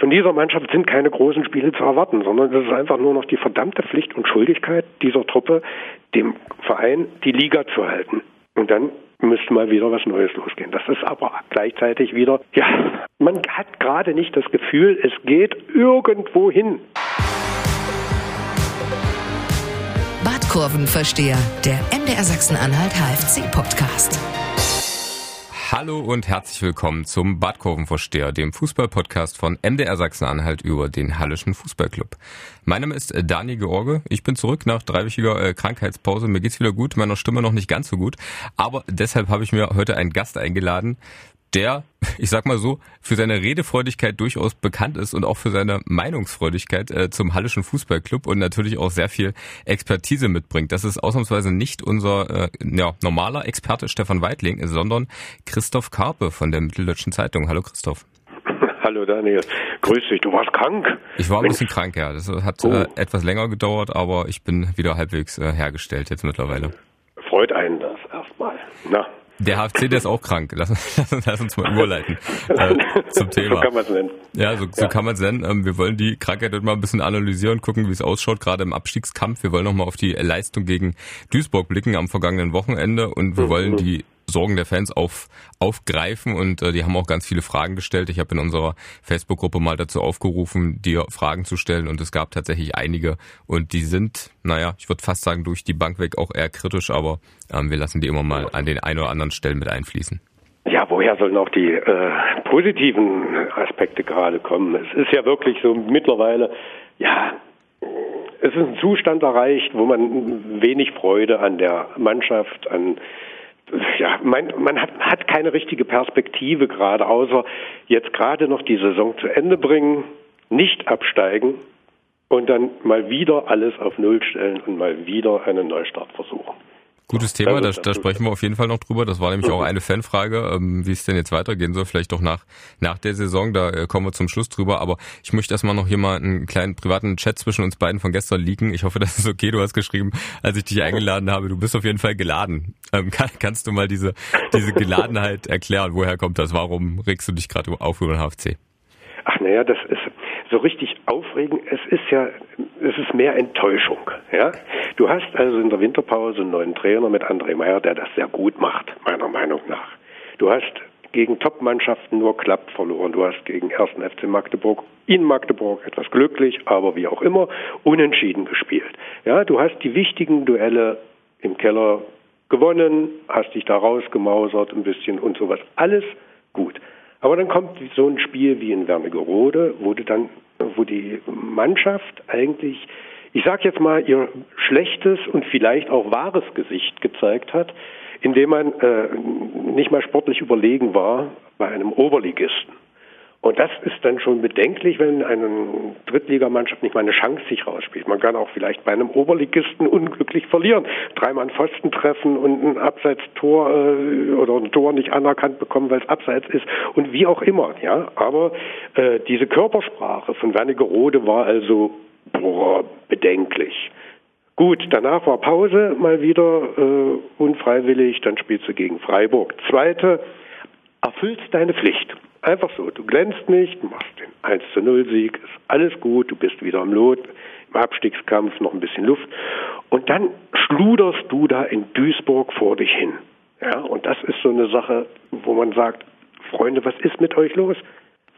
Von dieser Mannschaft sind keine großen Spiele zu erwarten, sondern es ist einfach nur noch die verdammte Pflicht und Schuldigkeit dieser Truppe, dem Verein die Liga zu halten. Und dann müsste mal wieder was Neues losgehen. Das ist aber gleichzeitig wieder, ja, man hat gerade nicht das Gefühl, es geht irgendwo hin. Badkurvenversteher, der MDR Sachsen-Anhalt HFC-Podcast. Hallo und herzlich willkommen zum Badkurvenversteher, dem Fußballpodcast von MDR Sachsen-Anhalt über den Hallischen Fußballclub. Mein Name ist Dani George. Ich bin zurück nach dreiwöchiger äh, Krankheitspause. Mir geht's wieder gut, meiner Stimme noch nicht ganz so gut. Aber deshalb habe ich mir heute einen Gast eingeladen, der, ich sag mal so, für seine Redefreudigkeit durchaus bekannt ist und auch für seine Meinungsfreudigkeit äh, zum Hallischen Fußballclub und natürlich auch sehr viel Expertise mitbringt. Das ist ausnahmsweise nicht unser äh, ja, normaler Experte Stefan Weidling, sondern Christoph Karpe von der Mitteldeutschen Zeitung. Hallo Christoph. Hallo Daniel, grüß dich. Du warst krank? Ich war ein Mensch. bisschen krank, ja. Das hat oh. äh, etwas länger gedauert, aber ich bin wieder halbwegs äh, hergestellt jetzt mittlerweile. Freut einen das erstmal. Na, der HFC, der ist auch krank. Lass, lass uns mal überleiten äh, zum Thema. So kann man es nennen. Ja, so, so ja. kann man es nennen. Ähm, wir wollen die Krankheit mal ein bisschen analysieren, gucken, wie es ausschaut, gerade im Abstiegskampf. Wir wollen nochmal auf die Leistung gegen Duisburg blicken am vergangenen Wochenende und wir mhm. wollen die Sorgen der Fans auf, aufgreifen und äh, die haben auch ganz viele Fragen gestellt. Ich habe in unserer Facebook-Gruppe mal dazu aufgerufen, dir Fragen zu stellen und es gab tatsächlich einige und die sind, naja, ich würde fast sagen, durch die Bank weg auch eher kritisch, aber ähm, wir lassen die immer mal an den ein oder anderen Stellen mit einfließen. Ja, woher sollen auch die äh, positiven Aspekte gerade kommen? Es ist ja wirklich so mittlerweile, ja, es ist ein Zustand erreicht, wo man wenig Freude an der Mannschaft, an ja, man, man hat, hat keine richtige Perspektive gerade, außer jetzt gerade noch die Saison zu Ende bringen, nicht absteigen und dann mal wieder alles auf Null stellen und mal wieder einen Neustart versuchen. Gutes Thema, da, da sprechen wir auf jeden Fall noch drüber. Das war nämlich auch eine Fanfrage, ähm, wie es denn jetzt weitergehen soll, vielleicht auch nach, nach der Saison. Da äh, kommen wir zum Schluss drüber. Aber ich möchte erstmal noch hier mal einen kleinen privaten Chat zwischen uns beiden von gestern liegen. Ich hoffe, das ist okay. Du hast geschrieben, als ich dich eingeladen habe, du bist auf jeden Fall geladen. Ähm, kann, kannst du mal diese, diese Geladenheit erklären? Woher kommt das? Warum regst du dich gerade auf über den HFC? Ach naja, das ist so richtig aufregend. Es ist ja, es ist mehr Enttäuschung. Ja, du hast also in der Winterpause einen neuen Trainer mit André Meyer, der das sehr gut macht, meiner Meinung nach. Du hast gegen Top-Mannschaften nur klappt verloren. Du hast gegen 1. FC Magdeburg in Magdeburg etwas glücklich, aber wie auch immer unentschieden gespielt. Ja, du hast die wichtigen Duelle im Keller gewonnen, hast dich da rausgemausert ein bisschen und sowas. Alles gut. Aber dann kommt so ein Spiel wie in Wernigerode, wo du dann, wo die Mannschaft eigentlich, ich sag jetzt mal, ihr schlechtes und vielleicht auch wahres Gesicht gezeigt hat, indem man äh, nicht mal sportlich überlegen war bei einem Oberligisten. Und das ist dann schon bedenklich, wenn eine Drittligamannschaft nicht mal eine Chance sich rausspielt. Man kann auch vielleicht bei einem Oberligisten unglücklich verlieren. Dreimal einen Pfosten treffen und ein Abseitstor äh, oder ein Tor nicht anerkannt bekommen, weil es abseits ist und wie auch immer. Ja, aber äh, diese Körpersprache von Wernigerode war also boah, bedenklich. Gut, danach war Pause mal wieder äh, unfreiwillig, dann spielst du gegen Freiburg. Zweite, erfüllst deine Pflicht. Einfach so, du glänzt nicht, machst den 1 zu 0 Sieg, ist alles gut, du bist wieder am Lot, im Abstiegskampf noch ein bisschen Luft und dann schluderst du da in Duisburg vor dich hin. Ja, und das ist so eine Sache, wo man sagt, Freunde, was ist mit euch los?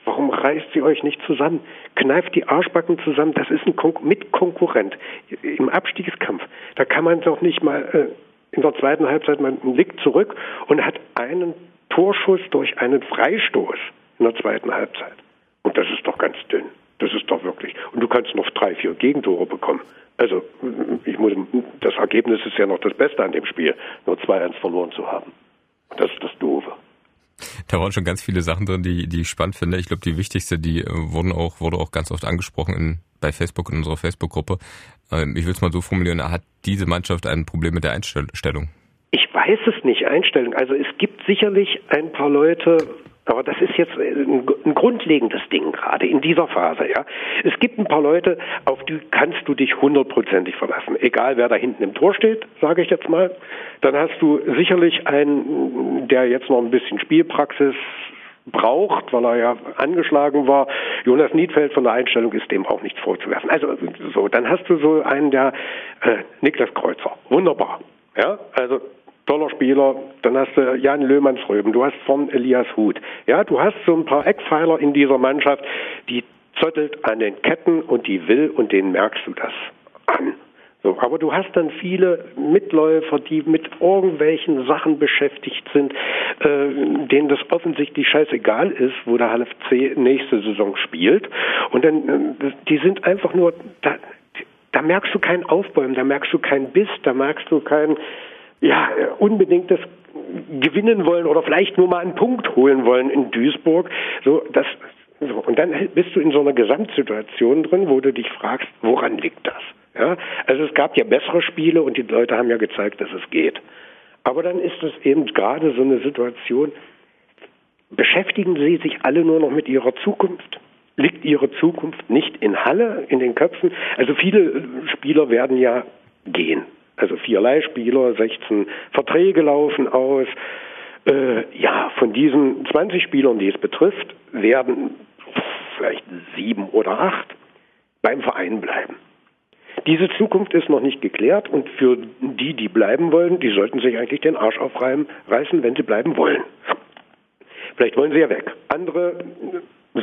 Warum reißt sie euch nicht zusammen? Kneift die Arschbacken zusammen, das ist ein Kon Mitkonkurrent im Abstiegskampf. Da kann man doch nicht mal äh, in der zweiten Halbzeit mal einen Blick zurück und hat einen Torschuss durch einen Freistoß in der zweiten Halbzeit. Und das ist doch ganz dünn. Das ist doch wirklich. Und du kannst noch drei, vier Gegentore bekommen. Also, ich muss, das Ergebnis ist ja noch das Beste an dem Spiel, nur 2-1 verloren zu haben. Und das ist das Doofe. Da waren schon ganz viele Sachen drin, die, die ich spannend finde. Ich glaube, die wichtigste, die äh, wurden auch, wurde auch ganz oft angesprochen in, bei Facebook in unserer Facebook-Gruppe. Ähm, ich will es mal so formulieren, hat diese Mannschaft ein Problem mit der Einstellung? Ich weiß es nicht, Einstellung. Also es gibt sicherlich ein paar Leute, aber das ist jetzt ein, ein, grundlegendes Ding gerade in dieser Phase, ja. Es gibt ein paar Leute, auf die kannst du dich hundertprozentig verlassen. Egal wer da hinten im Tor steht, sage ich jetzt mal. Dann hast du sicherlich einen, der jetzt noch ein bisschen Spielpraxis braucht, weil er ja angeschlagen war. Jonas Niedfeld von der Einstellung ist dem auch nichts vorzuwerfen. Also so, dann hast du so einen der äh, Niklas Kreuzer. Wunderbar. Ja, also toller Spieler. Dann hast du Jan Löhmannsröben, du hast von Elias Huth. Ja, du hast so ein paar Eckpfeiler in dieser Mannschaft, die zottelt an den Ketten und die will und denen merkst du das an. So, aber du hast dann viele Mitläufer, die mit irgendwelchen Sachen beschäftigt sind, äh, denen das offensichtlich scheißegal ist, wo der HFC nächste Saison spielt. Und dann, äh, die sind einfach nur, da, da merkst du kein Aufbäumen, da merkst du keinen Biss, da merkst du kein, ja, unbedingtes gewinnen wollen oder vielleicht nur mal einen Punkt holen wollen in Duisburg. So, das, so. Und dann bist du in so einer Gesamtsituation drin, wo du dich fragst, woran liegt das? Ja, also es gab ja bessere Spiele und die Leute haben ja gezeigt, dass es geht. Aber dann ist es eben gerade so eine Situation, beschäftigen Sie sich alle nur noch mit Ihrer Zukunft? Liegt Ihre Zukunft nicht in Halle, in den Köpfen? Also viele Spieler werden ja gehen. Also vier Leihspieler, 16 Verträge laufen aus. Äh, ja, von diesen 20 Spielern, die es betrifft, werden vielleicht sieben oder acht beim Verein bleiben. Diese Zukunft ist noch nicht geklärt und für die, die bleiben wollen, die sollten sich eigentlich den Arsch aufreißen, wenn sie bleiben wollen. Vielleicht wollen sie ja weg. Andere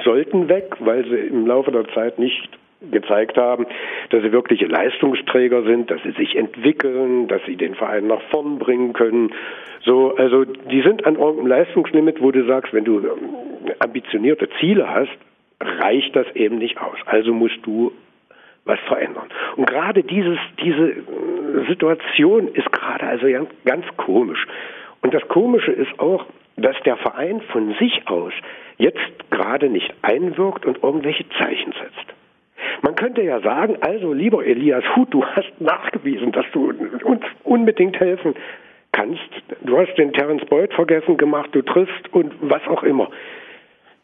sollten weg, weil sie im Laufe der Zeit nicht gezeigt haben, dass sie wirkliche Leistungsträger sind, dass sie sich entwickeln, dass sie den Verein nach vorn bringen können. So, also die sind an irgendeinem Leistungslimit, wo du sagst, wenn du ambitionierte Ziele hast, reicht das eben nicht aus. Also musst du was verändern. Und gerade dieses, diese äh, Situation ist gerade also ganz komisch. Und das Komische ist auch, dass der Verein von sich aus jetzt gerade nicht einwirkt und irgendwelche Zeichen setzt. Man könnte ja sagen, also lieber Elias Huth, du hast nachgewiesen, dass du uns unbedingt helfen kannst. Du hast den Terence Boyd vergessen gemacht, du triffst und was auch immer.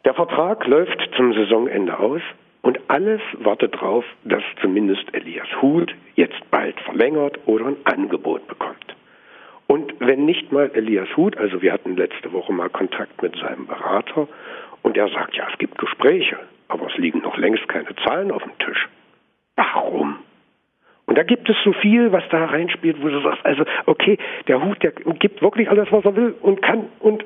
Der Vertrag läuft zum Saisonende aus und alles wartet darauf, dass zumindest Elias Huth jetzt bald verlängert oder ein Angebot bekommt. Und wenn nicht mal Elias Huth, also wir hatten letzte Woche mal Kontakt mit seinem Berater und er sagt, ja, es gibt Gespräche, aber es liegen noch längst keine Zahlen auf dem Tisch. Warum? Und da gibt es so viel, was da reinspielt, wo du sagst, also okay, der Hut, der gibt wirklich alles, was er will und kann und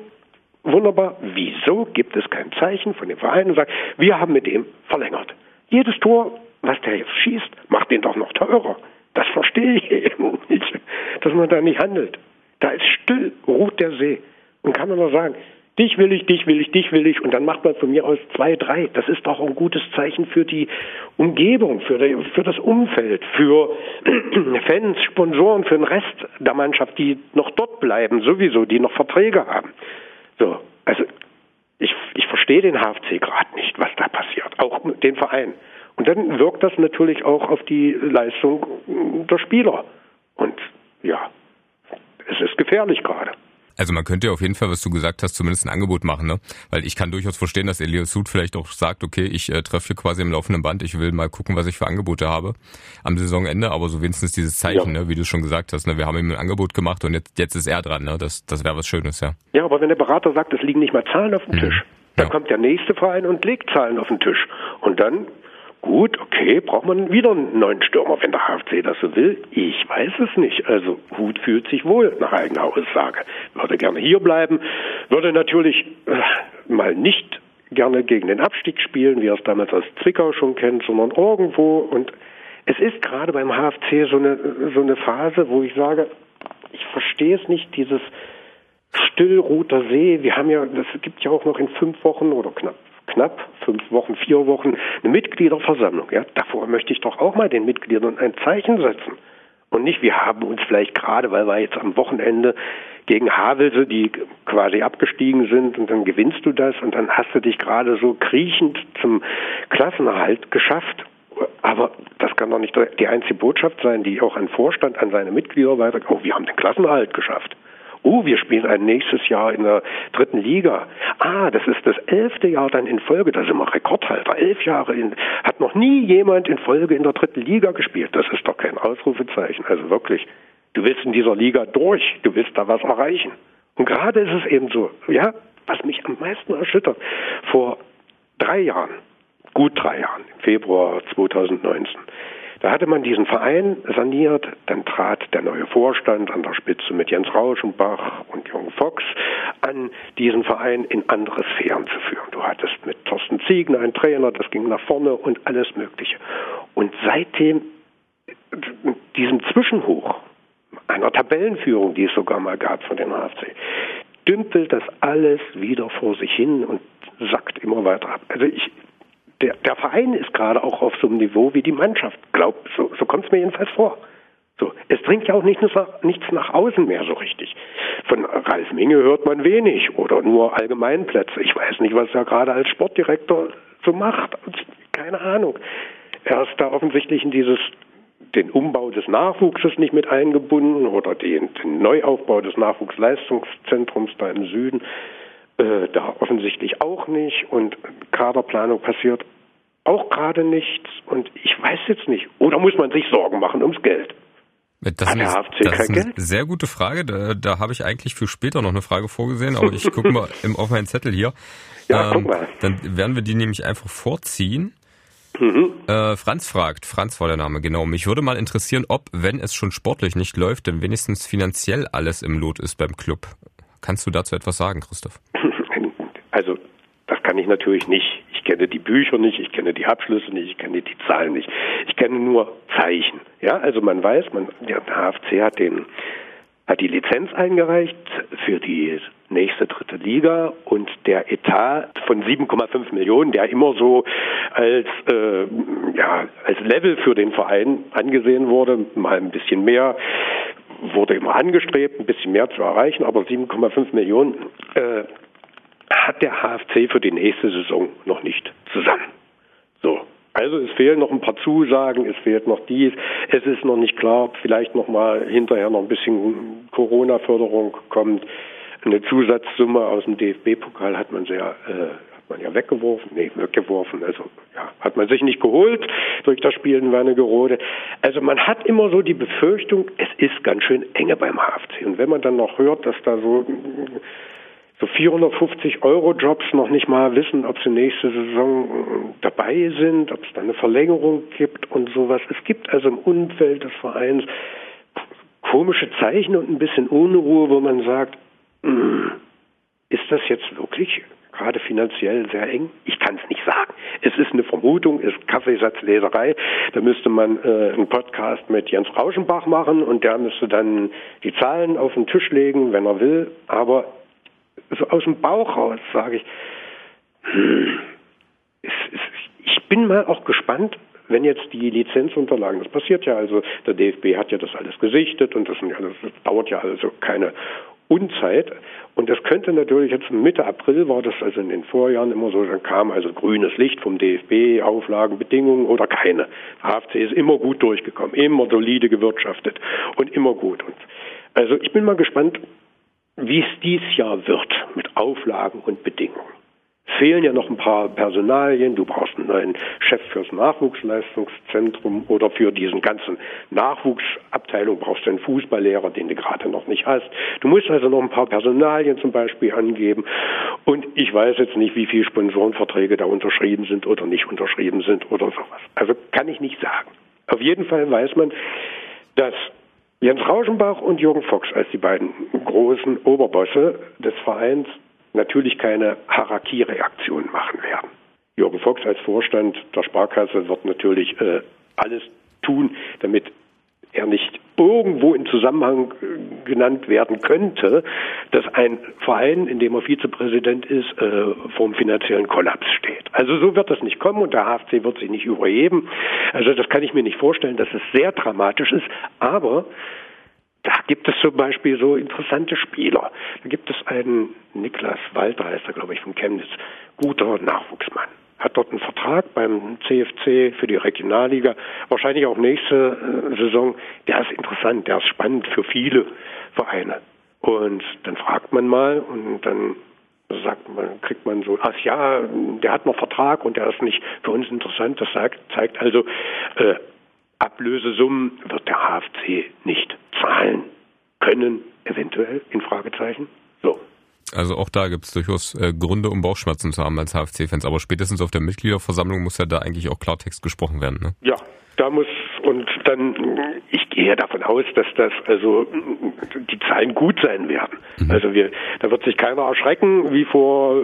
Wunderbar. Wieso gibt es kein Zeichen von dem Verein und sagt, wir haben mit dem verlängert? Jedes Tor, was der jetzt schießt, macht den doch noch teurer. Das verstehe ich eben nicht, dass man da nicht handelt. Da ist still, ruht der See. Und kann man nur sagen, dich will ich, dich will ich, dich will ich. Und dann macht man von mir aus zwei, drei. Das ist doch ein gutes Zeichen für die Umgebung, für, die, für das Umfeld, für Fans, Sponsoren, für den Rest der Mannschaft, die noch dort bleiben, sowieso, die noch Verträge haben. So, also ich, ich verstehe den HFC gerade nicht, was da passiert, auch den Verein. Und dann wirkt das natürlich auch auf die Leistung der Spieler. Und ja, es ist gefährlich gerade. Also man könnte auf jeden Fall, was du gesagt hast, zumindest ein Angebot machen, ne? Weil ich kann durchaus verstehen, dass Elias Sud vielleicht auch sagt, okay, ich äh, treffe hier quasi im laufenden Band, ich will mal gucken, was ich für Angebote habe am Saisonende, aber so wenigstens dieses Zeichen, ja. ne, wie du schon gesagt hast, ne? Wir haben ihm ein Angebot gemacht und jetzt, jetzt ist er dran, ne? Das, das wäre was Schönes, ja. Ja, aber wenn der Berater sagt, es liegen nicht mal Zahlen auf dem mhm. Tisch, dann ja. kommt der nächste Verein und legt Zahlen auf den Tisch. Und dann Gut, okay, braucht man wieder einen neuen Stürmer, wenn der HFC das so will? Ich weiß es nicht. Also Hut fühlt sich wohl nach eigener Aussage. Würde gerne hier bleiben, würde natürlich äh, mal nicht gerne gegen den Abstieg spielen, wie er es damals aus Zwickau schon kennt, sondern irgendwo. Und es ist gerade beim HFC so eine, so eine Phase, wo ich sage, ich verstehe es nicht, dieses Stillroter See. Wir haben ja, das gibt ja auch noch in fünf Wochen oder knapp knapp fünf Wochen, vier Wochen eine Mitgliederversammlung. Ja, davor möchte ich doch auch mal den Mitgliedern ein Zeichen setzen. Und nicht, wir haben uns vielleicht gerade, weil wir jetzt am Wochenende gegen Havelse, die quasi abgestiegen sind, und dann gewinnst du das und dann hast du dich gerade so kriechend zum Klassenerhalt geschafft. Aber das kann doch nicht die einzige Botschaft sein, die auch ein Vorstand an seine Mitglieder weitergibt. Oh, wir haben den Klassenerhalt geschafft. Oh, wir spielen ein nächstes Jahr in der dritten Liga. Ah, das ist das elfte Jahr dann in Folge. Da sind wir Rekordhalter. Elf Jahre in, hat noch nie jemand in Folge in der dritten Liga gespielt. Das ist doch kein Ausrufezeichen. Also wirklich. Du willst in dieser Liga durch. Du willst da was erreichen. Und gerade ist es eben so, ja, was mich am meisten erschüttert, vor drei Jahren, gut drei Jahren, im Februar 2019, da hatte man diesen Verein saniert, dann trat der neue Vorstand an der Spitze mit Jens Rauschenbach und Jürgen Fox an, diesen Verein in andere Sphären zu führen. Du hattest mit Thorsten Ziegen einen Trainer, das ging nach vorne und alles Mögliche. Und seitdem diesen Zwischenhoch einer Tabellenführung, die es sogar mal gab von den HFC, dümpelt das alles wieder vor sich hin und sackt immer weiter ab. Also ich, der, der Verein ist gerade auch auf so einem Niveau wie die Mannschaft. Glaub, so, so kommt es mir jedenfalls vor. So, es dringt ja auch nicht nichts nach außen mehr so richtig. Von Ralf Minge hört man wenig oder nur Allgemeinplätze. Ich weiß nicht, was er gerade als Sportdirektor so macht. Keine Ahnung. Er ist da offensichtlich in dieses den Umbau des Nachwuchses nicht mit eingebunden oder den, den Neuaufbau des Nachwuchsleistungszentrums da im Süden. Äh, da offensichtlich auch nicht und Kaderplanung passiert auch gerade nichts und ich weiß jetzt nicht. Oder muss man sich Sorgen machen ums Geld? Das, Hat der HFC das kein ist eine Geld? sehr gute Frage. Da, da habe ich eigentlich für später noch eine Frage vorgesehen, aber ich gucke mal im, auf meinen Zettel hier. Ja, ähm, guck mal. Dann werden wir die nämlich einfach vorziehen. Mhm. Äh, Franz fragt, Franz war der Name, genau. Mich würde mal interessieren, ob, wenn es schon sportlich nicht läuft, denn wenigstens finanziell alles im Lot ist beim Club. Kannst du dazu etwas sagen, Christoph? Also, das kann ich natürlich nicht. Ich kenne die Bücher nicht, ich kenne die Abschlüsse nicht, ich kenne die Zahlen nicht. Ich kenne nur Zeichen. Ja, also man weiß, man, der HFC hat den, hat die Lizenz eingereicht für die nächste dritte Liga und der Etat von 7,5 Millionen, der immer so als äh, ja als Level für den Verein angesehen wurde, mal ein bisschen mehr wurde immer angestrebt, ein bisschen mehr zu erreichen, aber 7,5 Millionen äh, hat der HFC für die nächste Saison noch nicht zusammen. So. Also es fehlen noch ein paar Zusagen, es fehlt noch dies, es ist noch nicht klar, ob vielleicht noch mal hinterher noch ein bisschen Corona-Förderung kommt. Eine Zusatzsumme aus dem DFB-Pokal hat man sehr äh, hat man ja weggeworfen, nee, weggeworfen, also ja, hat man sich nicht geholt durch das Spiel in Wernigerode. Also man hat immer so die Befürchtung, es ist ganz schön enge beim HFC. Und wenn man dann noch hört, dass da so so 450 Euro Jobs noch nicht mal wissen, ob sie nächste Saison äh, dabei sind, ob es da eine Verlängerung gibt und sowas. Es gibt also im Umfeld des Vereins komische Zeichen und ein bisschen Unruhe, wo man sagt, hm, ist das jetzt wirklich gerade finanziell sehr eng? Ich kann es nicht sagen. Es ist eine Vermutung, ist Kaffeesatzleserei. Da müsste man äh, einen Podcast mit Jens Rauschenbach machen und der müsste dann die Zahlen auf den Tisch legen, wenn er will. Aber so aus dem Bauch raus sage ich, hm, es, es, ich bin mal auch gespannt, wenn jetzt die Lizenzunterlagen, das passiert ja also, der DFB hat ja das alles gesichtet und das, alles, das dauert ja also keine Unzeit. Und das könnte natürlich jetzt Mitte April war das also in den Vorjahren immer so, dann kam also grünes Licht vom DFB, Auflagen, Bedingungen oder keine. HFC ist immer gut durchgekommen, immer solide gewirtschaftet und immer gut. Und also ich bin mal gespannt, wie es dies Jahr wird mit Auflagen und Bedingungen. Fehlen ja noch ein paar Personalien. Du brauchst einen neuen Chef fürs Nachwuchsleistungszentrum oder für diesen ganzen Nachwuchsabteilung brauchst du einen Fußballlehrer, den du gerade noch nicht hast. Du musst also noch ein paar Personalien zum Beispiel angeben. Und ich weiß jetzt nicht, wie viele Sponsorenverträge da unterschrieben sind oder nicht unterschrieben sind oder sowas. Also kann ich nicht sagen. Auf jeden Fall weiß man, dass Jens Rauschenbach und Jürgen Fox als die beiden großen Oberbosse des Vereins natürlich keine Haraki-Reaktion machen werden. Jürgen Fox als Vorstand der Sparkasse wird natürlich äh, alles tun, damit er nicht irgendwo in Zusammenhang äh, genannt werden könnte, dass ein Verein, in dem er Vizepräsident ist, äh, vor dem finanziellen Kollaps steht. Also so wird das nicht kommen und der HFC wird sich nicht überheben. Also das kann ich mir nicht vorstellen, dass es sehr dramatisch ist, aber da gibt es zum Beispiel so interessante Spieler. Da gibt es einen Niklas Walter, heißt er, glaube ich, von Chemnitz, guter Nachwuchsmann hat dort einen Vertrag beim CFC für die Regionalliga, wahrscheinlich auch nächste äh, Saison. Der ist interessant, der ist spannend für viele Vereine. Und dann fragt man mal und dann sagt man, kriegt man so, ach ja, der hat noch Vertrag und der ist nicht für uns interessant. Das sagt, zeigt also, äh, Ablösesummen wird der HFC nicht zahlen können, eventuell, in Fragezeichen. So. Also auch da gibt es durchaus äh, Gründe, um Bauchschmerzen zu haben als HFC-Fans. Aber spätestens auf der Mitgliederversammlung muss ja da eigentlich auch Klartext gesprochen werden. Ne? Ja, da muss und dann, ich gehe davon aus, dass das also die Zahlen gut sein werden. Mhm. Also wir, da wird sich keiner erschrecken wie vor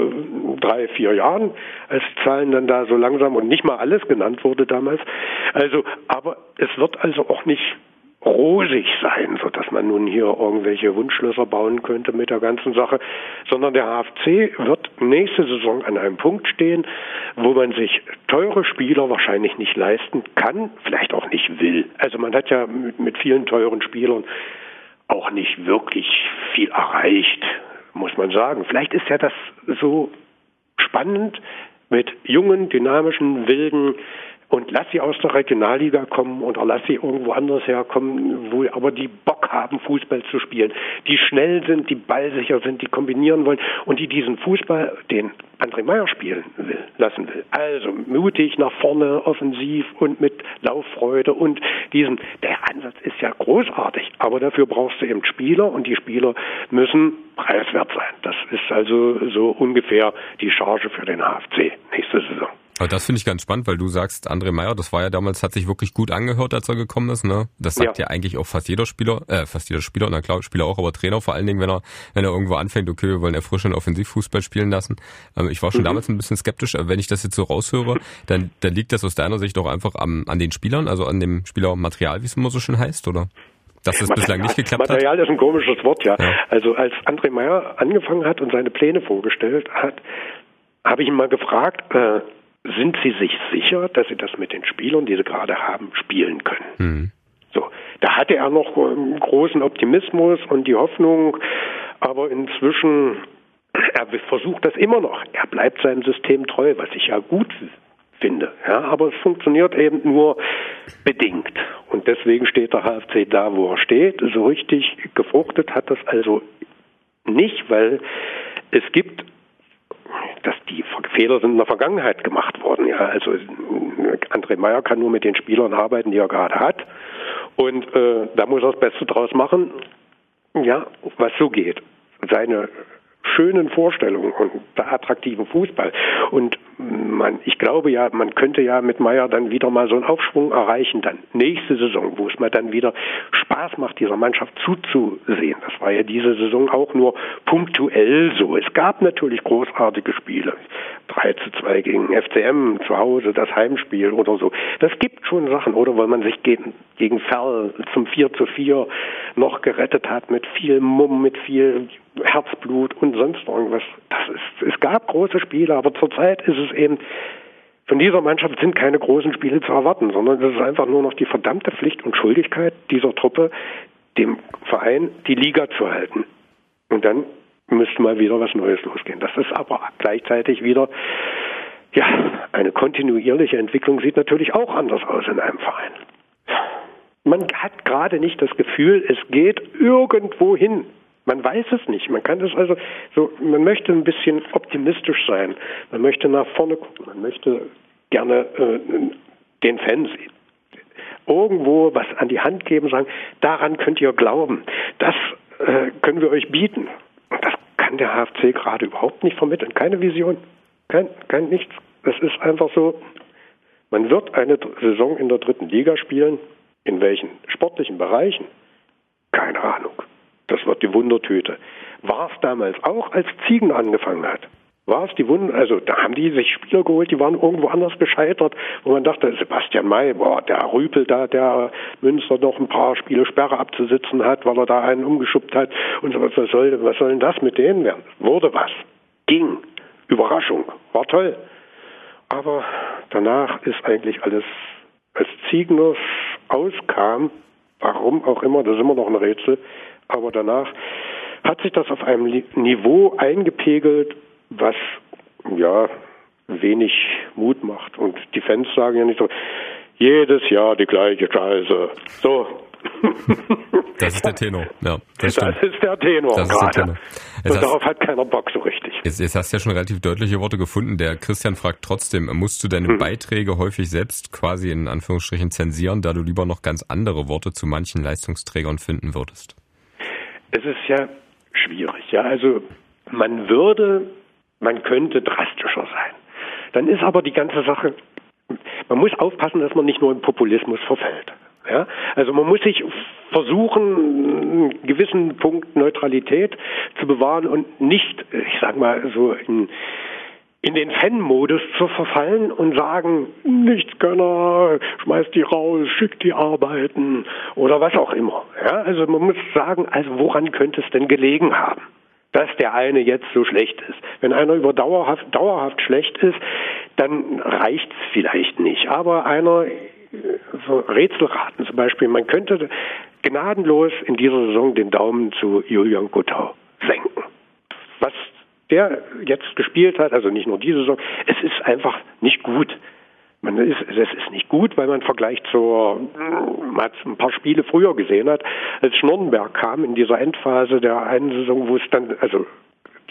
drei, vier Jahren, als die Zahlen dann da so langsam und nicht mal alles genannt wurde damals. Also, aber es wird also auch nicht rosig sein, so dass man nun hier irgendwelche Wunschschlösser bauen könnte mit der ganzen Sache, sondern der HFC wird nächste Saison an einem Punkt stehen, wo man sich teure Spieler wahrscheinlich nicht leisten kann, vielleicht auch nicht will. Also man hat ja mit vielen teuren Spielern auch nicht wirklich viel erreicht, muss man sagen. Vielleicht ist ja das so spannend mit jungen, dynamischen, wilden und lass sie aus der Regionalliga kommen oder lass sie irgendwo anders herkommen, wo aber die Bock haben, Fußball zu spielen, die schnell sind, die ballsicher sind, die kombinieren wollen und die diesen Fußball, den André Meyer spielen will, lassen will. Also mutig nach vorne, offensiv und mit Lauffreude und diesen, der Ansatz ist ja großartig, aber dafür brauchst du eben Spieler und die Spieler müssen preiswert sein. Das ist also so ungefähr die Charge für den HFC nächste Saison. Aber das finde ich ganz spannend, weil du sagst, André Meyer, das war ja damals, hat sich wirklich gut angehört, als er gekommen ist. Ne? Das sagt ja. ja eigentlich auch fast jeder Spieler, äh, fast jeder Spieler, na klar, Spieler auch, aber Trainer vor allen Dingen, wenn er, wenn er irgendwo anfängt, okay, wir wollen erfrischen Offensivfußball spielen lassen. Ähm, ich war schon mhm. damals ein bisschen skeptisch, aber wenn ich das jetzt so raushöre, dann, dann liegt das aus deiner Sicht doch einfach am, an den Spielern, also an dem Spielermaterial, wie es immer so schön heißt, oder? Dass es bislang nicht geklappt Material hat? Material ist ein komisches Wort, ja. ja. Also als André Meyer angefangen hat und seine Pläne vorgestellt hat, habe ich ihn mal gefragt, äh, sind Sie sich sicher, dass Sie das mit den Spielern, die Sie gerade haben, spielen können? Mhm. So, da hatte er noch großen Optimismus und die Hoffnung, aber inzwischen, er versucht das immer noch. Er bleibt seinem System treu, was ich ja gut finde. Ja, aber es funktioniert eben nur bedingt. Und deswegen steht der HFC da, wo er steht. So richtig gefruchtet hat das also nicht, weil es gibt dass die Fehler sind in der Vergangenheit gemacht worden. Ja, also André Meyer kann nur mit den Spielern arbeiten, die er gerade hat. Und äh, da muss er das Beste draus machen, ja, was so geht. Seine schönen Vorstellungen und attraktiven Fußball. Und man, ich glaube ja, man könnte ja mit Meier dann wieder mal so einen Aufschwung erreichen, dann nächste Saison, wo es mal dann wieder Spaß macht, dieser Mannschaft zuzusehen. Das war ja diese Saison auch nur punktuell so. Es gab natürlich großartige Spiele. 3 zu 2 gegen FCM zu Hause, das Heimspiel oder so. Das gibt schon Sachen. Oder weil man sich gegen, gegen Ferl zum 4 zu 4 noch gerettet hat mit viel Mumm, mit viel Herzblut und sonst irgendwas. Das ist, es gab große Spiele, aber zurzeit ist es eben, von dieser Mannschaft sind keine großen Spiele zu erwarten, sondern es ist einfach nur noch die verdammte Pflicht und Schuldigkeit dieser Truppe, dem Verein die Liga zu halten. Und dann müsste mal wieder was Neues losgehen. Das ist aber gleichzeitig wieder, ja, eine kontinuierliche Entwicklung sieht natürlich auch anders aus in einem Verein. Man hat gerade nicht das Gefühl, es geht irgendwo hin. Man weiß es nicht. Man kann es also so, man möchte ein bisschen optimistisch sein. Man möchte nach vorne gucken. Man möchte gerne äh, den Fans irgendwo was an die Hand geben, sagen, daran könnt ihr glauben. Das äh, können wir euch bieten. Und das kann der HFC gerade überhaupt nicht vermitteln. Keine Vision. Kein, kein nichts. Es ist einfach so, man wird eine Saison in der dritten Liga spielen. In welchen sportlichen Bereichen? Keine Ahnung. Das wird die Wundertüte. War es damals auch, als Ziegen angefangen hat? War es die Wunder, also da haben die sich Spieler geholt, die waren irgendwo anders gescheitert, wo man dachte, Sebastian May, boah, der Rüpel da, der Münster noch ein paar Spiele Sperre abzusitzen hat, weil er da einen umgeschubbt hat und so, was soll, was soll denn das mit denen werden? Wurde was. Ging. Überraschung. War toll. Aber danach ist eigentlich alles, als Ziegner auskam, warum auch immer, das ist immer noch ein Rätsel, aber danach hat sich das auf einem Niveau eingepegelt, was ja wenig Mut macht. Und die Fans sagen ja nicht so, jedes Jahr die gleiche Scheiße. So. Das ist der Tenor, ja. Das, das ist der Tenor das gerade. Der Tenor. Und hast, darauf hat keiner Bock so richtig. Jetzt, jetzt, hast du ja schon relativ deutliche Worte gefunden. Der Christian fragt trotzdem, musst du deine hm. Beiträge häufig selbst quasi in Anführungsstrichen zensieren, da du lieber noch ganz andere Worte zu manchen Leistungsträgern finden würdest? Es ist ja schwierig. Ja, also man würde, man könnte drastischer sein. Dann ist aber die ganze Sache, man muss aufpassen, dass man nicht nur im Populismus verfällt. Ja? Also man muss sich versuchen, einen gewissen Punkt Neutralität zu bewahren und nicht, ich sag mal, so in, in den Fan-Modus zu verfallen und sagen, Nichtskönner, schmeißt die raus, schickt die arbeiten oder was auch immer. Ja? Also man muss sagen, also woran könnte es denn gelegen haben? dass der eine jetzt so schlecht ist. Wenn einer über dauerhaft, dauerhaft schlecht ist, dann reicht es vielleicht nicht. Aber einer so Rätselraten zum Beispiel. Man könnte gnadenlos in dieser Saison den Daumen zu Julian Guttau senken. Was der jetzt gespielt hat, also nicht nur diese Saison, es ist einfach nicht gut. Man ist, es ist nicht gut, weil man im Vergleich zur, man hat ein paar Spiele früher gesehen hat, als Schnurrenberg kam in dieser Endphase der einen Saison, wo es dann, also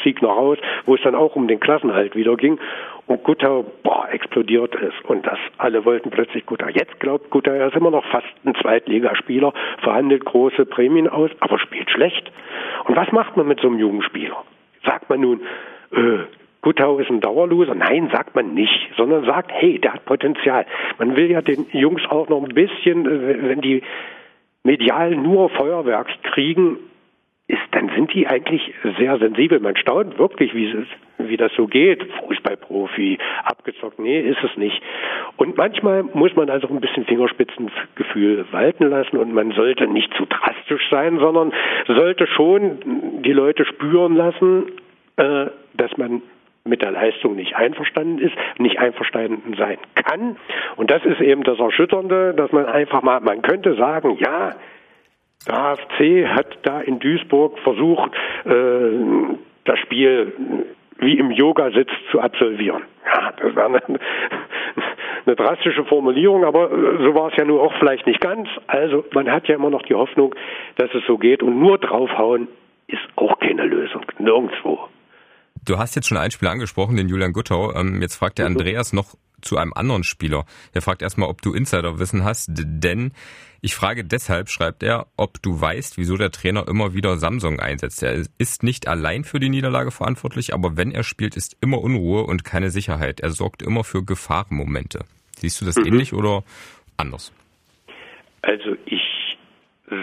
Sieg noch raus, wo es dann auch um den Klassenhalt wieder ging. Und Gutter, boah, explodiert es. Und das, alle wollten plötzlich Gutter. Jetzt glaubt Gutter, er ist immer noch fast ein Zweitligaspieler, verhandelt große Prämien aus, aber spielt schlecht. Und was macht man mit so einem Jugendspieler? Sagt man nun, äh, Guttau ist ein Dauerloser? Nein, sagt man nicht, sondern sagt, hey, der hat Potenzial. Man will ja den Jungs auch noch ein bisschen, äh, wenn die medial nur Feuerwerks kriegen, ist, dann sind die eigentlich sehr sensibel. Man staunt wirklich, wie, es, wie das so geht. Fußballprofi, abgezockt, nee, ist es nicht. Und manchmal muss man also ein bisschen Fingerspitzengefühl walten lassen und man sollte nicht zu drastisch sein, sondern sollte schon die Leute spüren lassen, äh, dass man mit der Leistung nicht einverstanden ist, nicht einverstanden sein kann. Und das ist eben das Erschütternde, dass man einfach mal, man könnte sagen, ja, der HFC hat da in Duisburg versucht, äh, das Spiel wie im Yoga-Sitz zu absolvieren. Ja, das war eine, eine drastische Formulierung, aber äh, so war es ja nur auch vielleicht nicht ganz. Also man hat ja immer noch die Hoffnung, dass es so geht und nur draufhauen ist auch keine Lösung, nirgendwo. Du hast jetzt schon ein Spiel angesprochen, den Julian Guttau. Ähm, jetzt fragt der. Andreas noch zu einem anderen Spieler. Er fragt erstmal, ob du Insiderwissen hast, denn ich frage deshalb, schreibt er, ob du weißt, wieso der Trainer immer wieder Samsung einsetzt. Er ist nicht allein für die Niederlage verantwortlich, aber wenn er spielt, ist immer Unruhe und keine Sicherheit. Er sorgt immer für Gefahrenmomente. Siehst du das mhm. ähnlich oder anders? Also ich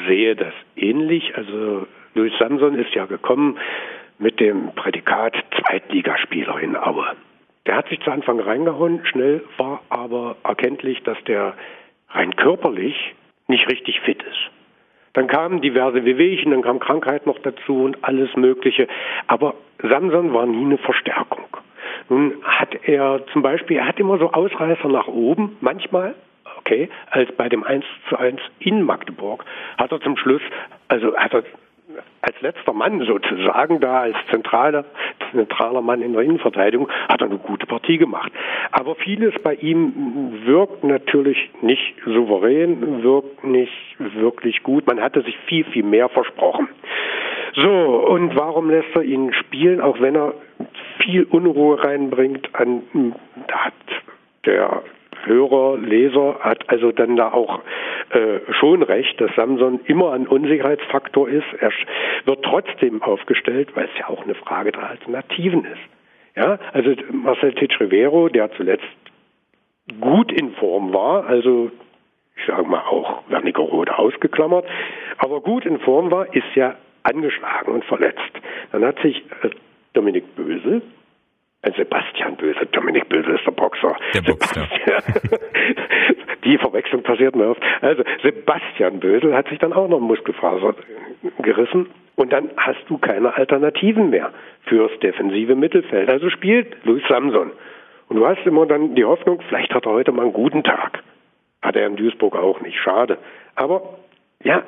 sehe das ähnlich. Also Louis Samson ist ja gekommen mit dem Prädikat Zweitligaspieler in Aue. Der hat sich zu Anfang reingehauen, schnell war aber erkenntlich, dass der rein körperlich nicht richtig fit ist. Dann kamen diverse Wehwehchen, dann kam Krankheit noch dazu und alles Mögliche. Aber Samson war nie eine Verstärkung. Nun hat er zum Beispiel, er hat immer so Ausreißer nach oben, manchmal, okay, als bei dem 1 zu 1 in Magdeburg, hat er zum Schluss, also hat er als letzter Mann sozusagen, da als zentraler, zentraler Mann in der Innenverteidigung, hat er eine gute Partie gemacht. Aber vieles bei ihm wirkt natürlich nicht souverän, wirkt nicht wirklich gut. Man hatte sich viel, viel mehr versprochen. So, und warum lässt er ihn spielen, auch wenn er viel Unruhe reinbringt? An, da hat der Hörer, Leser hat also dann da auch äh, schon recht, dass Samson immer ein Unsicherheitsfaktor ist. Er wird trotzdem aufgestellt, weil es ja auch eine Frage der Alternativen ist. Ja, also Marcel Titsch Rivero, der zuletzt gut in Form war, also ich sage mal auch Wernigerode ausgeklammert, aber gut in Form war, ist ja angeschlagen und verletzt. Dann hat sich äh, Dominik Böse, Sebastian Böse, Dominik Böse ist der Boxer. Der Boxer. Die Verwechslung passiert mir oft. Also Sebastian Bösel hat sich dann auch noch Muskelfaser gerissen und dann hast du keine Alternativen mehr fürs defensive Mittelfeld. Also spielt Luis Samson. Und du hast immer dann die Hoffnung, vielleicht hat er heute mal einen guten Tag. Hat er in Duisburg auch nicht. Schade. Aber ja,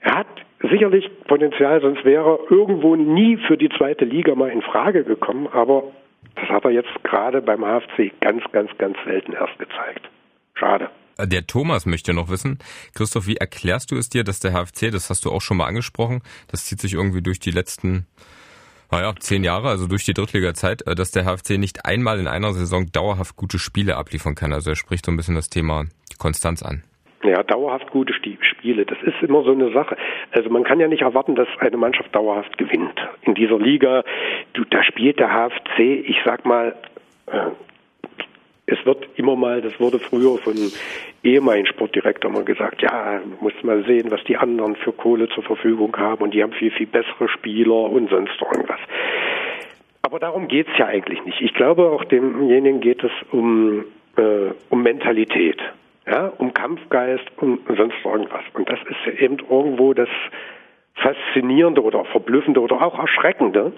er hat sicherlich Potenzial, sonst wäre er irgendwo nie für die zweite Liga mal in Frage gekommen. Aber das hat er jetzt gerade beim HFC ganz, ganz, ganz selten erst gezeigt. Schade. Äh, der Thomas möchte noch wissen, Christoph, wie erklärst du es dir, dass der HFC, das hast du auch schon mal angesprochen, das zieht sich irgendwie durch die letzten, naja, zehn Jahre, also durch die Drittliga-Zeit, äh, dass der HFC nicht einmal in einer Saison dauerhaft gute Spiele abliefern kann. Also er spricht so ein bisschen das Thema Konstanz an. Ja, dauerhaft gute Spiele, das ist immer so eine Sache. Also man kann ja nicht erwarten, dass eine Mannschaft dauerhaft gewinnt. In dieser Liga, du, da spielt der HFC, ich sag mal, äh, es wird immer mal, das wurde früher von ehemaligen Sportdirektor mal gesagt, ja, muss mal sehen, was die anderen für Kohle zur Verfügung haben und die haben viel, viel bessere Spieler und sonst irgendwas. Aber darum geht's ja eigentlich nicht. Ich glaube, auch demjenigen geht es um, äh, um Mentalität ja, um Kampfgeist und sonst irgendwas. Und das ist ja eben irgendwo das Faszinierende oder Verblüffende oder auch Erschreckende,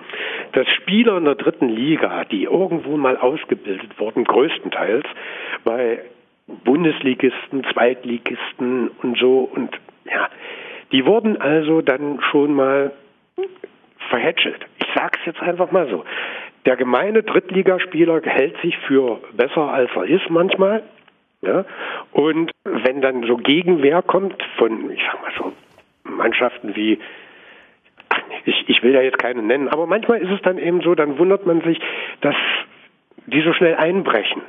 dass Spieler in der dritten Liga, die irgendwo mal ausgebildet wurden, größtenteils bei Bundesligisten, Zweitligisten und so und ja, die wurden also dann schon mal verhätschelt. Ich sag's jetzt einfach mal so. Der gemeine Drittligaspieler hält sich für besser als er ist manchmal ja? Und wenn dann so Gegenwehr kommt von, ich sag mal so, Mannschaften wie, ich, ich will ja jetzt keine nennen, aber manchmal ist es dann eben so, dann wundert man sich, dass die so schnell einbrechen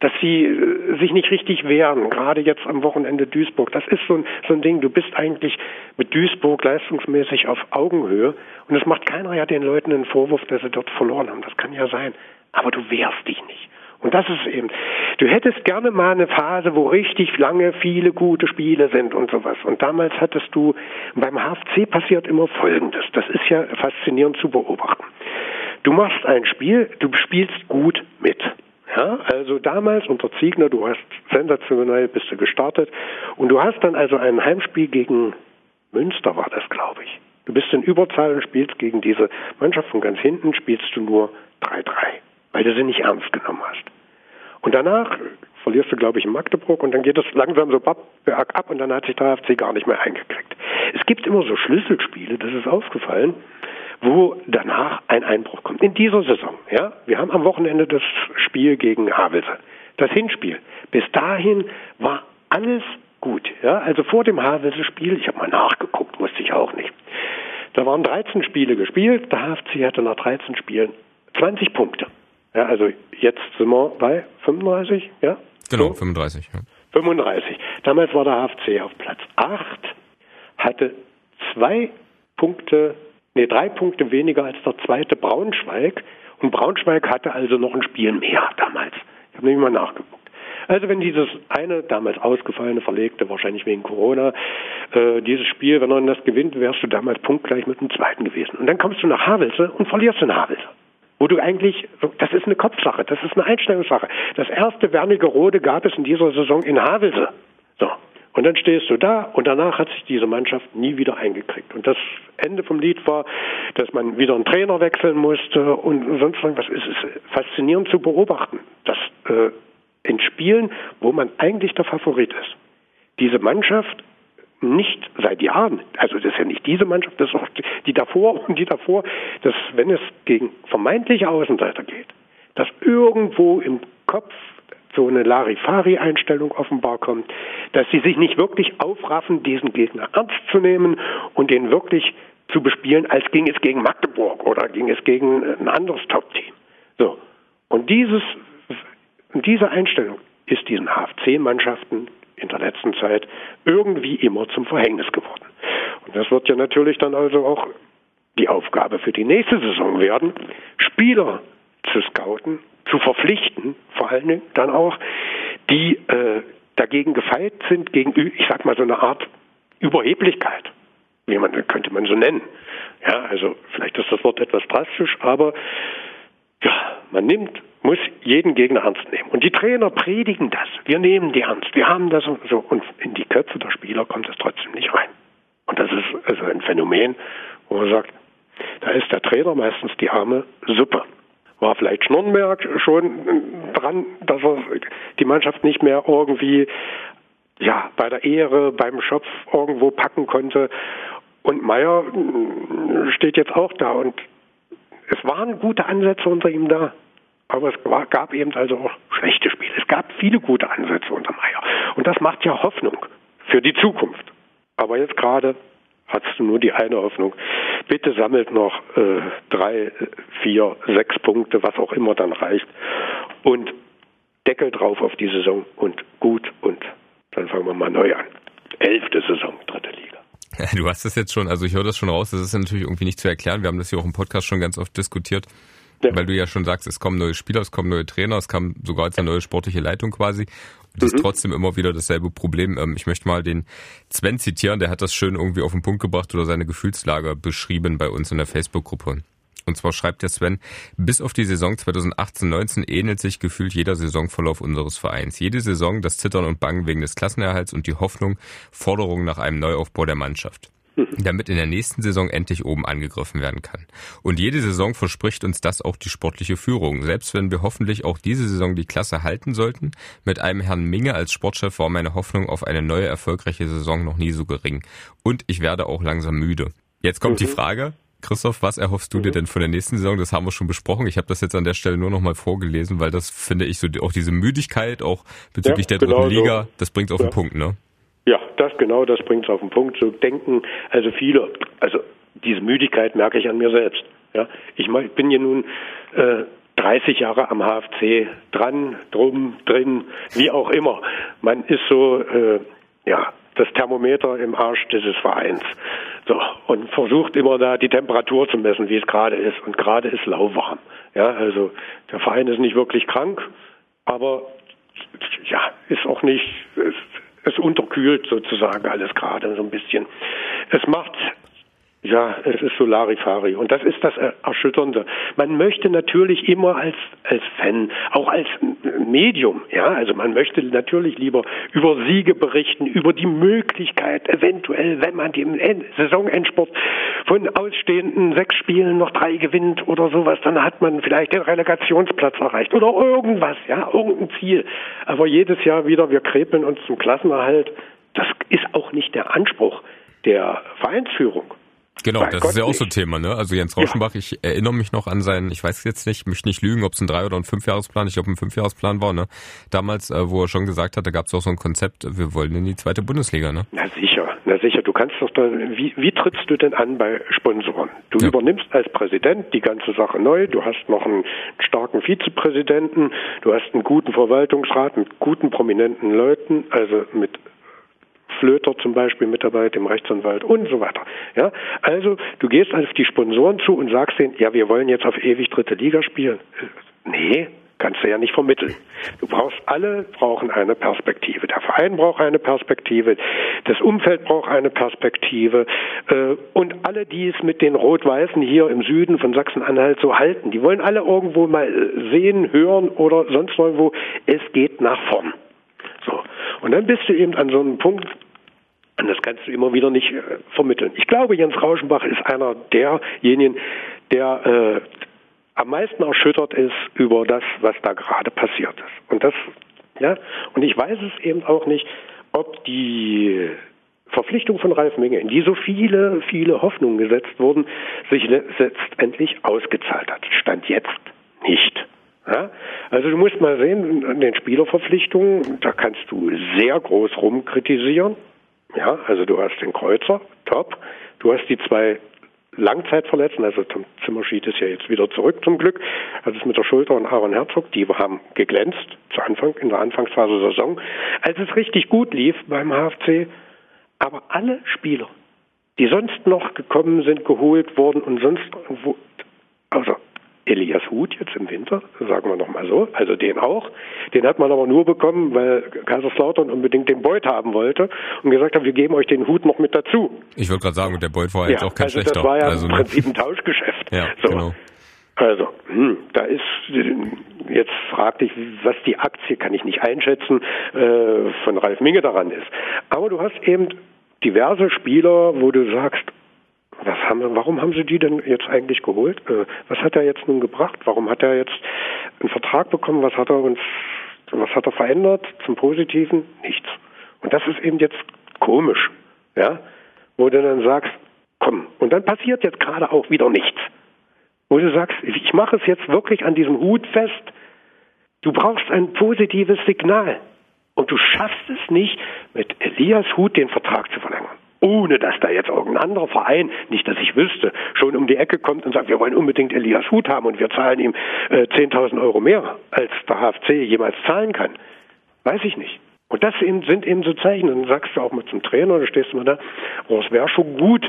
dass sie äh, sich nicht richtig wehren, gerade jetzt am Wochenende Duisburg. Das ist so ein, so ein Ding, du bist eigentlich mit Duisburg leistungsmäßig auf Augenhöhe und es macht keiner ja den Leuten einen Vorwurf, dass sie dort verloren haben. Das kann ja sein. Aber du wehrst dich nicht. Und das ist eben, du hättest gerne mal eine Phase, wo richtig lange viele gute Spiele sind und sowas. Und damals hattest du, beim HFC passiert immer Folgendes. Das ist ja faszinierend zu beobachten. Du machst ein Spiel, du spielst gut mit. Ja, also damals unter Ziegner, du hast sensationell bist du gestartet und du hast dann also ein Heimspiel gegen Münster war das, glaube ich. Du bist in Überzahl und spielst gegen diese Mannschaft von ganz hinten, spielst du nur 3-3 weil du sie nicht ernst genommen hast. Und danach verlierst du, glaube ich, in Magdeburg und dann geht es langsam so bergab und dann hat sich der HFC gar nicht mehr eingekriegt. Es gibt immer so Schlüsselspiele, das ist aufgefallen, wo danach ein Einbruch kommt. In dieser Saison, ja. Wir haben am Wochenende das Spiel gegen Havelse. Das Hinspiel. Bis dahin war alles gut, ja. Also vor dem Havelse-Spiel, ich habe mal nachgeguckt, wusste ich auch nicht. Da waren 13 Spiele gespielt, der HFC hatte nach 13 Spielen 20 Punkte. Ja, also jetzt sind wir bei 35, ja? Genau, so? 35. Ja. 35. Damals war der HFC auf Platz 8, hatte zwei Punkte, nee, drei Punkte weniger als der zweite Braunschweig. Und Braunschweig hatte also noch ein Spiel mehr damals. Ich habe nämlich mal nachgeguckt. Also wenn dieses eine damals ausgefallene, verlegte, wahrscheinlich wegen Corona, äh, dieses Spiel, wenn man das gewinnt, wärst du damals punktgleich mit dem zweiten gewesen. Und dann kommst du nach Havelse und verlierst in Havelse wo du eigentlich, das ist eine Kopfsache, das ist eine Einstellungssache. Das erste Wernigerode gab es in dieser Saison in Havelse. So. Und dann stehst du da und danach hat sich diese Mannschaft nie wieder eingekriegt. Und das Ende vom Lied war, dass man wieder einen Trainer wechseln musste und sonst irgendwas. Es ist faszinierend zu beobachten, dass äh, in Spielen, wo man eigentlich der Favorit ist, diese Mannschaft nicht seit Jahren, also das ist ja nicht diese Mannschaft, das ist auch die davor und die davor, dass wenn es gegen vermeintliche Außenseiter geht, dass irgendwo im Kopf so eine Larifari-Einstellung offenbar kommt, dass sie sich nicht wirklich aufraffen, diesen Gegner ernst zu nehmen und den wirklich zu bespielen, als ging es gegen Magdeburg oder ging es gegen ein anderes Top-Team. So. Und dieses, diese Einstellung ist diesen HFC-Mannschaften in der letzten Zeit irgendwie immer zum Verhängnis geworden. Und das wird ja natürlich dann also auch die Aufgabe für die nächste Saison werden, Spieler zu scouten, zu verpflichten, vor allen Dingen dann auch, die äh, dagegen gefeit sind, gegen, ich sag mal, so eine Art Überheblichkeit, wie man, könnte man so nennen. Ja, also vielleicht ist das Wort etwas drastisch, aber ja, man nimmt muss jeden Gegner ernst nehmen. Und die Trainer predigen das. Wir nehmen die ernst. Wir haben das und so. Und in die Köpfe der Spieler kommt es trotzdem nicht rein. Und das ist also ein Phänomen, wo man sagt, da ist der Trainer meistens die arme Suppe. War vielleicht Schnornberg schon dran, dass er die Mannschaft nicht mehr irgendwie ja, bei der Ehre, beim Schopf irgendwo packen konnte. Und Meier steht jetzt auch da und es waren gute Ansätze unter ihm da. Aber es gab eben also auch schlechte Spiele. Es gab viele gute Ansätze unter Meier. Und das macht ja Hoffnung für die Zukunft. Aber jetzt gerade hast du nur die eine Hoffnung. Bitte sammelt noch äh, drei, vier, sechs Punkte, was auch immer dann reicht. Und Deckel drauf auf die Saison und gut und dann fangen wir mal neu an. Elfte Saison, dritte Liga. Du hast das jetzt schon, also ich höre das schon raus, das ist natürlich irgendwie nicht zu erklären. Wir haben das hier auch im Podcast schon ganz oft diskutiert, ja. weil du ja schon sagst, es kommen neue Spieler, es kommen neue Trainer, es kam sogar jetzt eine neue sportliche Leitung quasi. Und es mhm. ist trotzdem immer wieder dasselbe Problem. Ähm, ich möchte mal den Sven zitieren, der hat das schön irgendwie auf den Punkt gebracht oder seine Gefühlslage beschrieben bei uns in der Facebook-Gruppe. Und zwar schreibt der Sven, bis auf die Saison 2018-19 ähnelt sich gefühlt jeder Saisonverlauf unseres Vereins. Jede Saison das Zittern und Bangen wegen des Klassenerhalts und die Hoffnung, Forderungen nach einem Neuaufbau der Mannschaft. damit in der nächsten Saison endlich oben angegriffen werden kann. Und jede Saison verspricht uns das auch die sportliche Führung. Selbst wenn wir hoffentlich auch diese Saison die Klasse halten sollten, mit einem Herrn Minge als Sportchef war meine Hoffnung auf eine neue erfolgreiche Saison noch nie so gering. Und ich werde auch langsam müde. Jetzt kommt mhm. die Frage, Christoph, was erhoffst du dir mhm. denn von der nächsten Saison? Das haben wir schon besprochen. Ich habe das jetzt an der Stelle nur noch mal vorgelesen, weil das finde ich so auch diese Müdigkeit auch bezüglich ja, der dritten genau Liga, so. das bringt auf ja. den Punkt, ne? Ja, das genau, das bringt es auf den Punkt. So denken, also viele, also diese Müdigkeit merke ich an mir selbst. Ja, ich bin ja nun äh, 30 Jahre am HFC dran, drum, drin, wie auch immer. Man ist so, äh, ja, das Thermometer im Arsch dieses Vereins. So, und versucht immer da die Temperatur zu messen, wie es gerade ist. Und gerade ist lauwarm. Ja, also der Verein ist nicht wirklich krank, aber ja, ist auch nicht, es, es unterkühlt sozusagen alles gerade so ein bisschen. Es macht ja, es ist so Larifari. Und das ist das Erschütternde. Man möchte natürlich immer als, als Fan, auch als Medium, ja, also man möchte natürlich lieber über Siege berichten, über die Möglichkeit, eventuell, wenn man den Saisonendsport von ausstehenden sechs Spielen noch drei gewinnt oder sowas, dann hat man vielleicht den Relegationsplatz erreicht oder irgendwas, ja, irgendein Ziel. Aber jedes Jahr wieder, wir krepeln uns zum Klassenerhalt. Das ist auch nicht der Anspruch der Vereinsführung. Genau, das Gott ist ja auch so ein Thema, ne? Also Jens Rauschenbach, ja. ich erinnere mich noch an seinen, ich weiß jetzt nicht, möchte nicht lügen, ob es ein Drei- oder ein Fünfjahresplan, ich glaube ein Fünfjahresplan war, ne? Damals, äh, wo er schon gesagt hat, da gab es auch so ein Konzept, wir wollen in die zweite Bundesliga, ne? Na sicher, na sicher. Du kannst doch da, wie, wie trittst du denn an bei Sponsoren? Du ja. übernimmst als Präsident die ganze Sache neu, du hast noch einen starken Vizepräsidenten, du hast einen guten Verwaltungsrat mit guten prominenten Leuten, also mit Flöter zum Beispiel mit dabei, dem Rechtsanwalt und so weiter. Ja, also du gehst auf die Sponsoren zu und sagst denen, ja, wir wollen jetzt auf ewig dritte Liga spielen. Nee, kannst du ja nicht vermitteln. Du brauchst alle brauchen eine Perspektive. Der Verein braucht eine Perspektive, das Umfeld braucht eine Perspektive äh, und alle, die es mit den Rot-Weißen hier im Süden von Sachsen-Anhalt so halten, die wollen alle irgendwo mal sehen, hören oder sonst irgendwo, es geht nach vorn. So. Und dann bist du eben an so einem Punkt, und das kannst du immer wieder nicht äh, vermitteln. Ich glaube, Jens Rauschenbach ist einer derjenigen, der äh, am meisten erschüttert ist über das, was da gerade passiert ist. Und das, ja, und ich weiß es eben auch nicht, ob die Verpflichtung von Ralf Menge, in die so viele, viele Hoffnungen gesetzt wurden, sich letztendlich ausgezahlt hat. Stand jetzt nicht. Ja? Also du musst mal sehen, an den Spielerverpflichtungen, da kannst du sehr groß rumkritisieren. Ja, also du hast den Kreuzer, top. Du hast die zwei Langzeitverletzten, also Tom Zimmerschied ist ja jetzt wieder zurück zum Glück. Also mit der Schulter und Aaron Herzog, die haben geglänzt zu Anfang, in der Anfangsphase der Saison, als es richtig gut lief beim HFC. Aber alle Spieler, die sonst noch gekommen sind, geholt wurden und sonst, wo, also Elias Huth jetzt im Winter, sagen wir nochmal so, also den auch. Den hat man aber nur bekommen, weil Kaiserslautern unbedingt den Beut haben wollte und gesagt hat, wir geben euch den Hut noch mit dazu. Ich wollte gerade sagen, der Beut war jetzt ja, auch kein also schlechter. Das war ja also, im ne? Prinzip ein Tauschgeschäft. Ja, so. genau. Also, hm, da ist, jetzt frag dich, was die Aktie, kann ich nicht einschätzen, äh, von Ralf Minge daran ist. Aber du hast eben diverse Spieler, wo du sagst, was haben, warum haben Sie die denn jetzt eigentlich geholt? Äh, was hat er jetzt nun gebracht? Warum hat er jetzt einen Vertrag bekommen? Was hat er uns, was hat er verändert zum Positiven? Nichts. Und das ist eben jetzt komisch, ja, wo du dann sagst, komm, und dann passiert jetzt gerade auch wieder nichts. Wo du sagst, ich mache es jetzt wirklich an diesem Hut fest. Du brauchst ein positives Signal. Und du schaffst es nicht, mit Elias Hut den Vertrag zu verlängern ohne dass da jetzt irgendein anderer Verein, nicht dass ich wüsste, schon um die Ecke kommt und sagt, wir wollen unbedingt Elias Hut haben und wir zahlen ihm äh, 10.000 Euro mehr, als der HFC jemals zahlen kann. Weiß ich nicht. Und das eben, sind eben so Zeichen. Dann sagst du auch mal zum Trainer, dann stehst du mal da, oh, es wäre schon gut,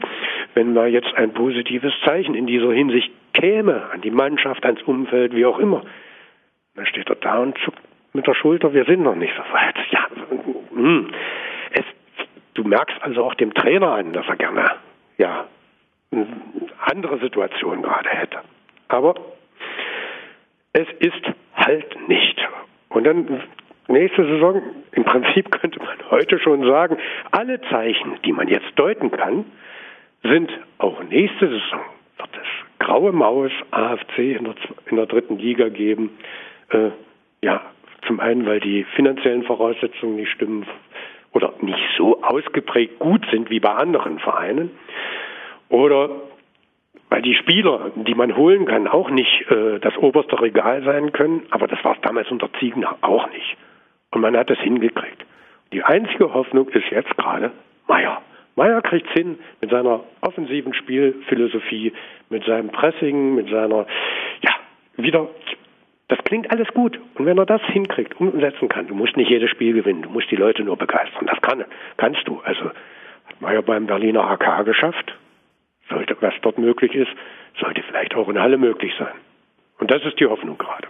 wenn mal jetzt ein positives Zeichen in dieser Hinsicht käme, an die Mannschaft, ans Umfeld, wie auch immer. Dann steht er da und zuckt mit der Schulter, wir sind noch nicht so weit. Ja, hm. Du merkst also auch dem Trainer an, dass er gerne, ja, eine andere Situation gerade hätte. Aber es ist halt nicht. Und dann nächste Saison, im Prinzip könnte man heute schon sagen, alle Zeichen, die man jetzt deuten kann, sind auch nächste Saison wird es graue Maus AFC in der, in der dritten Liga geben. Äh, ja, zum einen, weil die finanziellen Voraussetzungen nicht stimmen oder nicht so ausgeprägt gut sind wie bei anderen Vereinen. Oder weil die Spieler, die man holen kann, auch nicht äh, das oberste Regal sein können. Aber das war es damals unter Ziegen auch nicht. Und man hat es hingekriegt. Die einzige Hoffnung ist jetzt gerade Meier. Meier kriegt es hin mit seiner offensiven Spielphilosophie, mit seinem Pressing, mit seiner, ja, wieder, das klingt alles gut. Und wenn er das hinkriegt, umsetzen kann, du musst nicht jedes Spiel gewinnen, du musst die Leute nur begeistern. Das kann, kannst du. Also, hat Meier beim Berliner AK geschafft. Sollte, was dort möglich ist, sollte vielleicht auch in Halle möglich sein. Und das ist die Hoffnung gerade.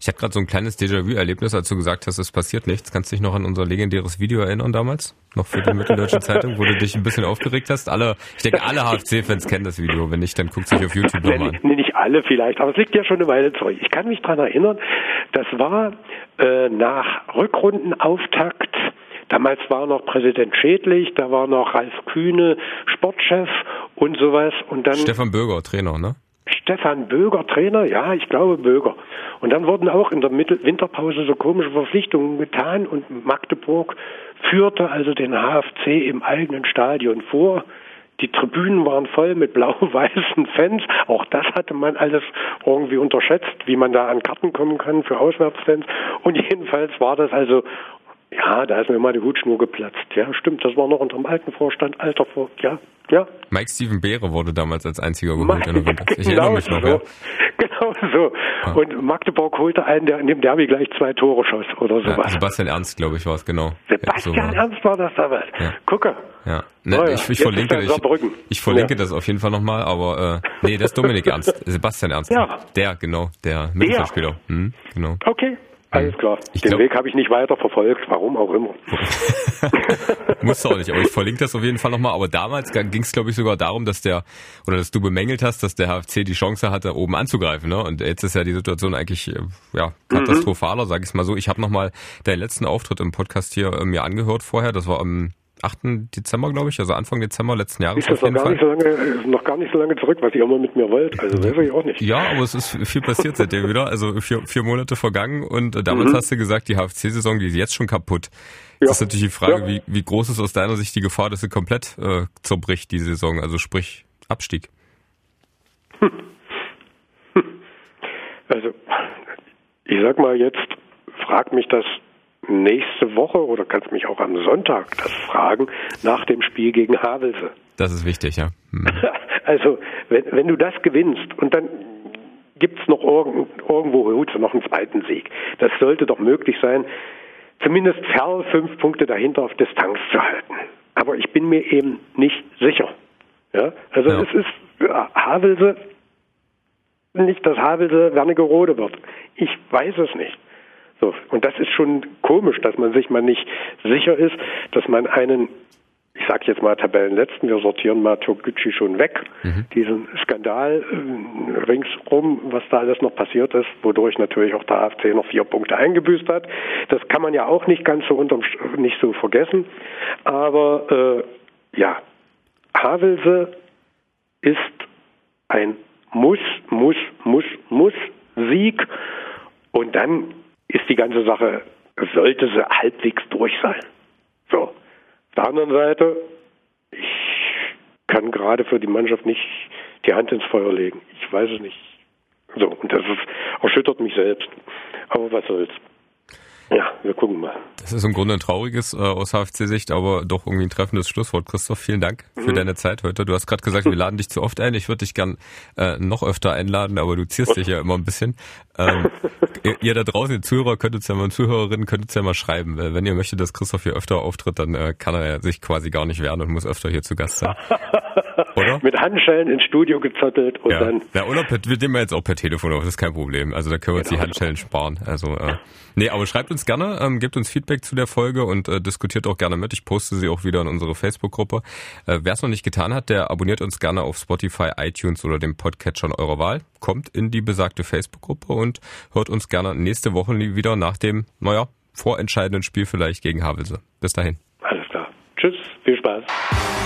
Ich hatte gerade so ein kleines Déjà-vu-Erlebnis, als du gesagt hast, es passiert nichts. Kannst du dich noch an unser legendäres Video erinnern damals? Noch für die Mitteldeutsche Zeitung, wo du dich ein bisschen aufgeregt hast? Alle, ich denke, alle HFC-Fans kennen das Video. Wenn nicht, dann guckt sich auf YouTube nochmal an. Nee, nicht alle vielleicht, aber es liegt ja schon eine Weile zurück. Ich kann mich daran erinnern, das war äh, nach Rückrundenauftakt Damals war noch Präsident Schädlich, da war noch Ralf Kühne, Sportchef und sowas. Und dann Stefan Böger, Trainer, ne? Stefan Böger, Trainer, ja, ich glaube Böger. Und dann wurden auch in der Mittel Winterpause so komische Verpflichtungen getan und Magdeburg führte also den HFC im eigenen Stadion vor. Die Tribünen waren voll mit blau-weißen Fans. Auch das hatte man alles irgendwie unterschätzt, wie man da an Karten kommen kann für Auswärtsfans. Und jedenfalls war das also ja, da ist mir mal die Hutschnur geplatzt. Ja, stimmt, das war noch unter dem alten Vorstand, alter Vor, ja, ja. Mike Steven Beere wurde damals als einziger geholt in der Winter. Ich genau erinnere mich noch, so. ja. Genau so. Ja. Und Magdeburg holte einen, der in dem Derby gleich zwei Tore schoss oder sowas. Ja, Sebastian Ernst, glaube ich, war es, genau. Sebastian so Ernst war das damals. Ja. Gucke. Ja. Ne, oh ja. Ich, ich verlinke, ich, ich, verlinke das auf jeden Fall nochmal, aber äh, nee, das ist Dominik Ernst, Sebastian Ernst. Ja. Der, genau, der Mittelfeldspieler. Hm, genau. Okay. Alles klar. Ich Den glaub, Weg habe ich nicht weiter verfolgt, warum auch immer. Musst du auch nicht, aber ich verlinke das auf jeden Fall nochmal. Aber damals ging es, glaube ich, sogar darum, dass der, oder dass du bemängelt hast, dass der HFC die Chance hatte, oben anzugreifen. Ne? Und jetzt ist ja die Situation eigentlich äh, ja, katastrophaler, mhm. sage ich mal so. Ich habe nochmal deinen letzten Auftritt im Podcast hier äh, mir angehört vorher. Das war am 8. Dezember, glaube ich, also Anfang Dezember letzten Jahres. Ist das noch gar, nicht so lange, noch gar nicht so lange zurück, was ihr immer mit mir wollt. Also weiß ich auch nicht. Ja, aber es ist viel passiert seitdem wieder. Also vier, vier Monate vergangen und äh, damals mhm. hast du gesagt, die HFC-Saison, die ist jetzt schon kaputt. Ja. Das ist natürlich die Frage, ja. wie, wie groß ist aus deiner Sicht die Gefahr, dass sie komplett äh, zerbricht, die Saison, also sprich Abstieg? Hm. Also, ich sag mal jetzt, frag mich das nächste Woche oder kannst mich auch am Sonntag das fragen nach dem Spiel gegen Havelse. Das ist wichtig, ja. Hm. Also, wenn, wenn du das gewinnst und dann gibt es noch irgend, irgendwo noch einen zweiten Sieg. Das sollte doch möglich sein, zumindest Ferl fünf Punkte dahinter auf Distanz zu halten. Aber ich bin mir eben nicht sicher. Ja? Also ja. es ist Havelse, nicht, dass Havelse Wernigerode wird. Ich weiß es nicht. So, und das ist schon komisch, dass man sich mal nicht sicher ist, dass man einen, ich sage jetzt mal Tabellenletzten, wir sortieren mal Toguchi schon weg, mhm. diesen Skandal äh, ringsrum, was da alles noch passiert ist, wodurch natürlich auch der AFC noch vier Punkte eingebüßt hat. Das kann man ja auch nicht ganz so unterm, nicht so vergessen. Aber äh, ja, Havelse ist ein Muss, Muss, Muss, Muss Sieg und dann ist die ganze Sache, sollte sie halbwegs durch sein. So. Auf der anderen Seite, ich kann gerade für die Mannschaft nicht die Hand ins Feuer legen. Ich weiß es nicht. So, und das ist, erschüttert mich selbst. Aber was soll's. Wir gucken mal. Das ist im Grunde ein trauriges äh, aus HFC-Sicht, aber doch irgendwie ein treffendes Schlusswort. Christoph, vielen Dank für mhm. deine Zeit heute. Du hast gerade gesagt, wir laden dich zu oft ein. Ich würde dich gern äh, noch öfter einladen, aber du zierst dich ja immer ein bisschen. Ähm, ihr, ihr, da draußen, ihr Zuhörer, könnt es ja mal, Zuhörerinnen, könnt es ja mal schreiben. Wenn ihr möchtet, dass Christoph hier öfter auftritt, dann äh, kann er sich quasi gar nicht wehren und muss öfter hier zu Gast sein. Oder? Mit Handschellen ins Studio gezottelt und ja. dann. Ja, oder per, wir nehmen wir jetzt auch per Telefon auf, das ist kein Problem. Also da können wir uns genau. die Handschellen sparen. Also äh, nee, aber schreibt uns gerne, ähm, gebt uns Feedback zu der Folge und äh, diskutiert auch gerne mit. Ich poste sie auch wieder in unsere Facebook-Gruppe. Äh, Wer es noch nicht getan hat, der abonniert uns gerne auf Spotify, iTunes oder dem Podcatcher eurer Wahl. Kommt in die besagte Facebook-Gruppe und hört uns gerne nächste Woche wieder nach dem, naja, vorentscheidenden Spiel vielleicht gegen Havelse. Bis dahin. Alles klar. Tschüss, viel Spaß.